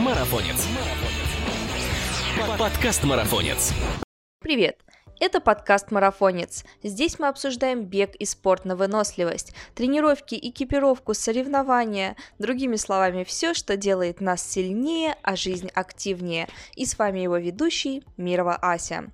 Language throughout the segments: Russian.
Марафонец. Подкаст Марафонец. Привет! Это подкаст «Марафонец». Здесь мы обсуждаем бег и спорт на выносливость, тренировки, экипировку, соревнования, другими словами, все, что делает нас сильнее, а жизнь активнее. И с вами его ведущий Мирова Ася.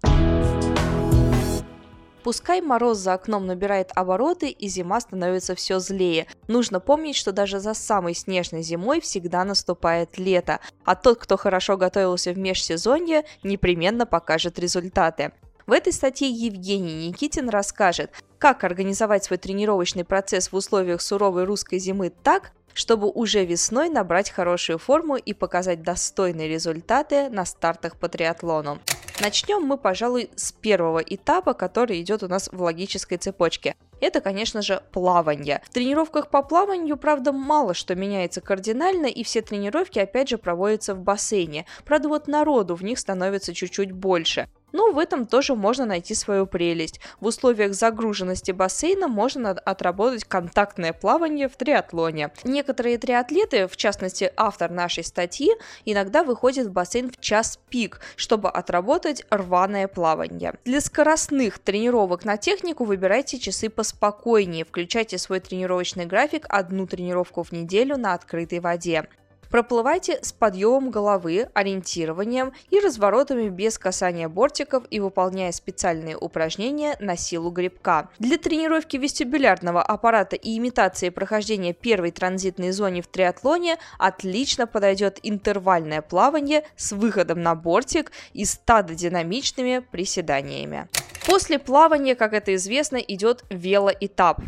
Пускай мороз за окном набирает обороты и зима становится все злее. Нужно помнить, что даже за самой снежной зимой всегда наступает лето, а тот, кто хорошо готовился в межсезонье, непременно покажет результаты. В этой статье Евгений Никитин расскажет, как организовать свой тренировочный процесс в условиях суровой русской зимы так, чтобы уже весной набрать хорошую форму и показать достойные результаты на стартах по триатлону. Начнем мы, пожалуй, с первого этапа, который идет у нас в логической цепочке. Это, конечно же, плавание. В тренировках по плаванию, правда, мало что меняется кардинально, и все тренировки, опять же, проводятся в бассейне. Правда, вот народу в них становится чуть-чуть больше. Но в этом тоже можно найти свою прелесть. В условиях загруженности бассейна можно отработать контактное плавание в триатлоне. Некоторые триатлеты, в частности автор нашей статьи, иногда выходят в бассейн в час пик, чтобы отработать рваное плавание. Для скоростных тренировок на технику выбирайте часы поспокойнее, включайте свой тренировочный график одну тренировку в неделю на открытой воде. Проплывайте с подъемом головы, ориентированием и разворотами без касания бортиков и выполняя специальные упражнения на силу грибка. Для тренировки вестибулярного аппарата и имитации прохождения первой транзитной зоны в триатлоне отлично подойдет интервальное плавание с выходом на бортик и стадодинамичными приседаниями. После плавания, как это известно, идет велоэтап.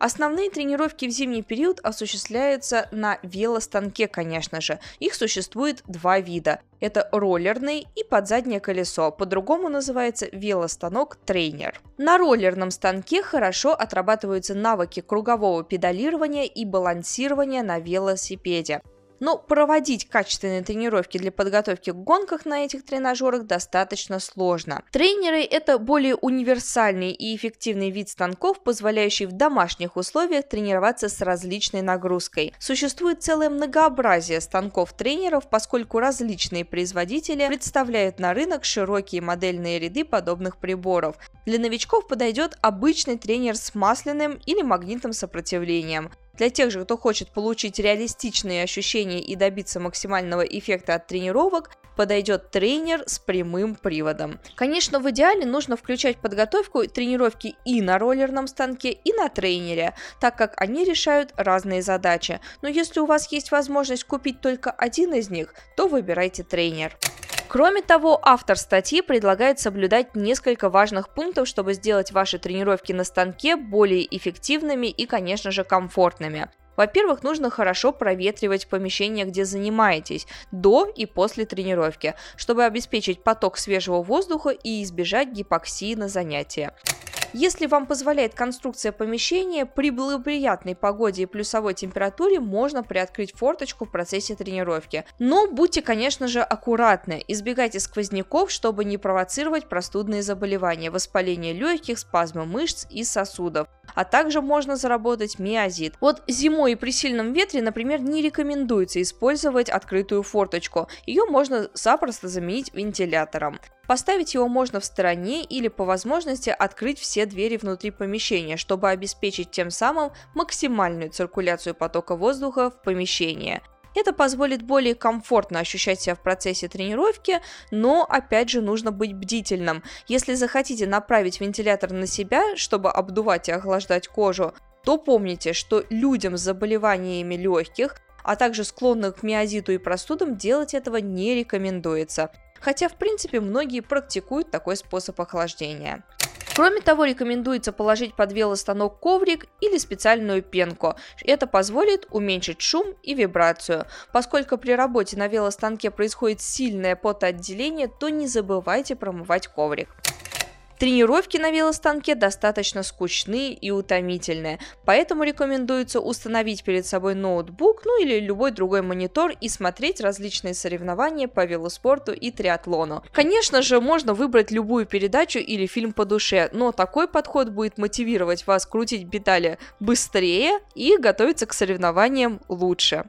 Основные тренировки в зимний период осуществляются на велостанке, конечно же. Их существует два вида. Это роллерный и подзаднее колесо, по-другому называется велостанок-тренер. На роллерном станке хорошо отрабатываются навыки кругового педалирования и балансирования на велосипеде. Но проводить качественные тренировки для подготовки к гонках на этих тренажерах достаточно сложно. Тренеры – это более универсальный и эффективный вид станков, позволяющий в домашних условиях тренироваться с различной нагрузкой. Существует целое многообразие станков-тренеров, поскольку различные производители представляют на рынок широкие модельные ряды подобных приборов. Для новичков подойдет обычный тренер с масляным или магнитным сопротивлением. Для тех же, кто хочет получить реалистичные ощущения и добиться максимального эффекта от тренировок, подойдет тренер с прямым приводом. Конечно, в идеале нужно включать подготовку тренировки и на роллерном станке, и на тренере, так как они решают разные задачи. Но если у вас есть возможность купить только один из них, то выбирайте тренер. Кроме того, автор статьи предлагает соблюдать несколько важных пунктов, чтобы сделать ваши тренировки на станке более эффективными и, конечно же, комфортными. Во-первых, нужно хорошо проветривать помещение, где занимаетесь, до и после тренировки, чтобы обеспечить поток свежего воздуха и избежать гипоксии на занятия. Если вам позволяет конструкция помещения, при благоприятной погоде и плюсовой температуре можно приоткрыть форточку в процессе тренировки. Но будьте, конечно же, аккуратны, избегайте сквозняков, чтобы не провоцировать простудные заболевания, воспаление легких, спазмы мышц и сосудов а также можно заработать миозит. Вот зимой и при сильном ветре, например, не рекомендуется использовать открытую форточку. Ее можно запросто заменить вентилятором. Поставить его можно в стороне или по возможности открыть все двери внутри помещения, чтобы обеспечить тем самым максимальную циркуляцию потока воздуха в помещении. Это позволит более комфортно ощущать себя в процессе тренировки, но опять же нужно быть бдительным. Если захотите направить вентилятор на себя, чтобы обдувать и охлаждать кожу, то помните, что людям с заболеваниями легких, а также склонных к миозиту и простудам делать этого не рекомендуется. Хотя, в принципе, многие практикуют такой способ охлаждения. Кроме того, рекомендуется положить под велостанок коврик или специальную пенку. Это позволит уменьшить шум и вибрацию. Поскольку при работе на велостанке происходит сильное потоотделение, то не забывайте промывать коврик. Тренировки на велостанке достаточно скучные и утомительные, поэтому рекомендуется установить перед собой ноутбук, ну или любой другой монитор и смотреть различные соревнования по велоспорту и триатлону. Конечно же, можно выбрать любую передачу или фильм по душе, но такой подход будет мотивировать вас крутить педали быстрее и готовиться к соревнованиям лучше.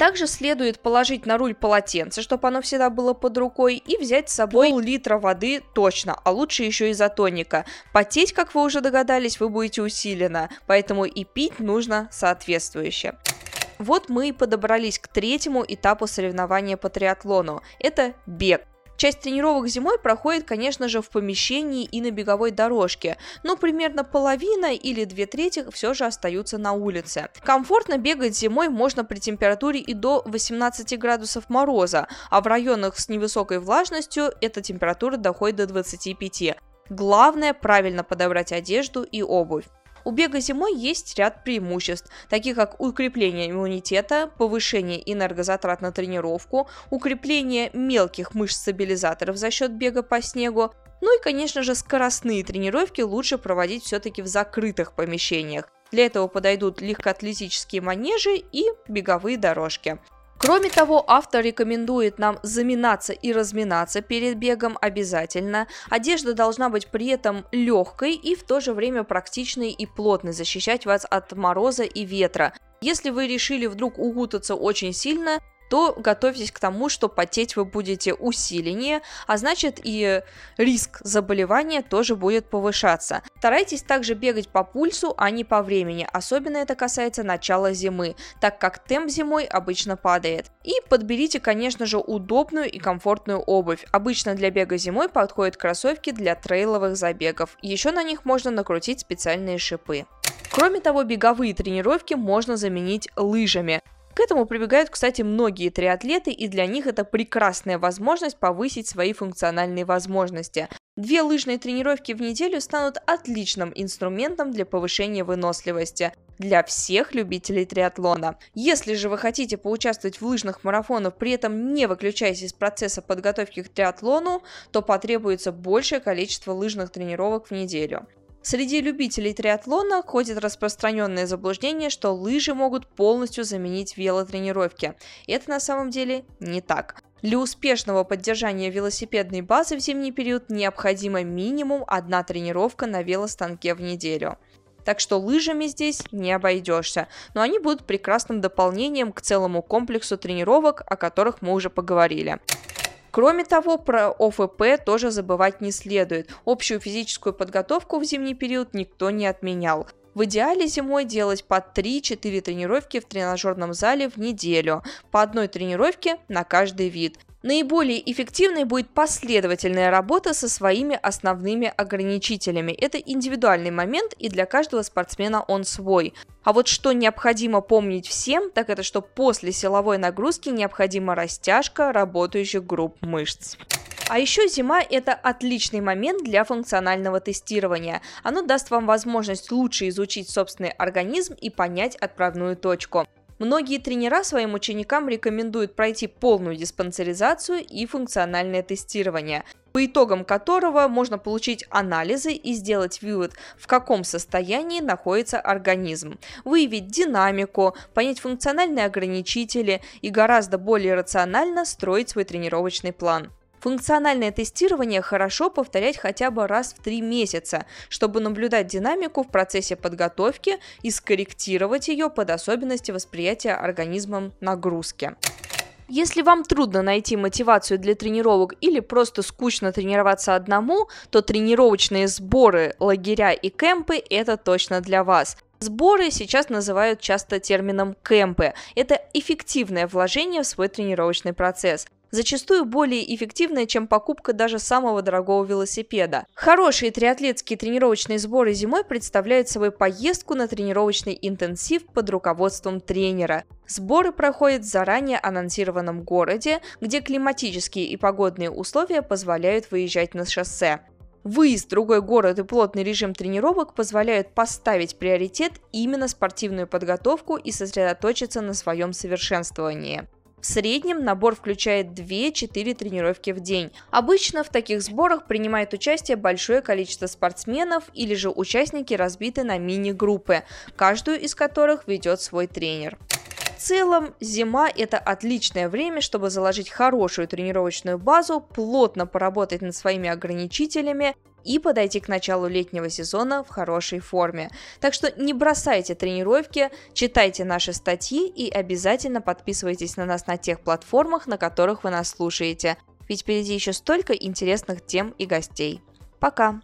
Также следует положить на руль полотенце, чтобы оно всегда было под рукой, и взять с собой пол-литра воды точно, а лучше еще изотоника. Потеть, как вы уже догадались, вы будете усиленно, поэтому и пить нужно соответствующе. Вот мы и подобрались к третьему этапу соревнования по триатлону. Это бег. Часть тренировок зимой проходит, конечно же, в помещении и на беговой дорожке, но примерно половина или две трети все же остаются на улице. Комфортно бегать зимой можно при температуре и до 18 градусов мороза, а в районах с невысокой влажностью эта температура доходит до 25. Главное правильно подобрать одежду и обувь. У бега зимой есть ряд преимуществ, таких как укрепление иммунитета, повышение энергозатрат на тренировку, укрепление мелких мышц-стабилизаторов за счет бега по снегу, ну и, конечно же, скоростные тренировки лучше проводить все-таки в закрытых помещениях. Для этого подойдут легкоатлетические манежи и беговые дорожки. Кроме того, автор рекомендует нам заминаться и разминаться перед бегом обязательно. Одежда должна быть при этом легкой и в то же время практичной и плотной, защищать вас от мороза и ветра. Если вы решили вдруг укутаться очень сильно, то готовьтесь к тому, что потеть вы будете усиленнее, а значит и риск заболевания тоже будет повышаться. Старайтесь также бегать по пульсу, а не по времени, особенно это касается начала зимы, так как темп зимой обычно падает. И подберите, конечно же, удобную и комфортную обувь. Обычно для бега зимой подходят кроссовки для трейловых забегов. Еще на них можно накрутить специальные шипы. Кроме того, беговые тренировки можно заменить лыжами. К этому прибегают, кстати, многие триатлеты, и для них это прекрасная возможность повысить свои функциональные возможности. Две лыжные тренировки в неделю станут отличным инструментом для повышения выносливости для всех любителей триатлона. Если же вы хотите поучаствовать в лыжных марафонах, при этом не выключаясь из процесса подготовки к триатлону, то потребуется большее количество лыжных тренировок в неделю. Среди любителей триатлона ходит распространенное заблуждение, что лыжи могут полностью заменить велотренировки. Это на самом деле не так. Для успешного поддержания велосипедной базы в зимний период необходима минимум одна тренировка на велостанке в неделю. Так что лыжами здесь не обойдешься, но они будут прекрасным дополнением к целому комплексу тренировок, о которых мы уже поговорили. Кроме того, про ОФП тоже забывать не следует. Общую физическую подготовку в зимний период никто не отменял. В идеале зимой делать по 3-4 тренировки в тренажерном зале в неделю, по одной тренировке на каждый вид. Наиболее эффективной будет последовательная работа со своими основными ограничителями. Это индивидуальный момент, и для каждого спортсмена он свой. А вот что необходимо помнить всем, так это что после силовой нагрузки необходима растяжка работающих групп мышц. А еще зима – это отличный момент для функционального тестирования. Оно даст вам возможность лучше изучить собственный организм и понять отправную точку. Многие тренера своим ученикам рекомендуют пройти полную диспансеризацию и функциональное тестирование, по итогам которого можно получить анализы и сделать вывод, в каком состоянии находится организм, выявить динамику, понять функциональные ограничители и гораздо более рационально строить свой тренировочный план. Функциональное тестирование хорошо повторять хотя бы раз в три месяца, чтобы наблюдать динамику в процессе подготовки и скорректировать ее под особенности восприятия организмом нагрузки. Если вам трудно найти мотивацию для тренировок или просто скучно тренироваться одному, то тренировочные сборы, лагеря и кемпы – это точно для вас. Сборы сейчас называют часто термином кемпы. Это эффективное вложение в свой тренировочный процесс зачастую более эффективная, чем покупка даже самого дорогого велосипеда. Хорошие триатлетские тренировочные сборы зимой представляют собой поездку на тренировочный интенсив под руководством тренера. Сборы проходят в заранее анонсированном городе, где климатические и погодные условия позволяют выезжать на шоссе. Выезд в другой город и плотный режим тренировок позволяют поставить приоритет именно спортивную подготовку и сосредоточиться на своем совершенствовании. В среднем набор включает 2-4 тренировки в день. Обычно в таких сборах принимает участие большое количество спортсменов или же участники разбиты на мини-группы, каждую из которых ведет свой тренер. В целом, зима – это отличное время, чтобы заложить хорошую тренировочную базу, плотно поработать над своими ограничителями и подойти к началу летнего сезона в хорошей форме. Так что не бросайте тренировки, читайте наши статьи и обязательно подписывайтесь на нас на тех платформах, на которых вы нас слушаете. Ведь впереди еще столько интересных тем и гостей. Пока!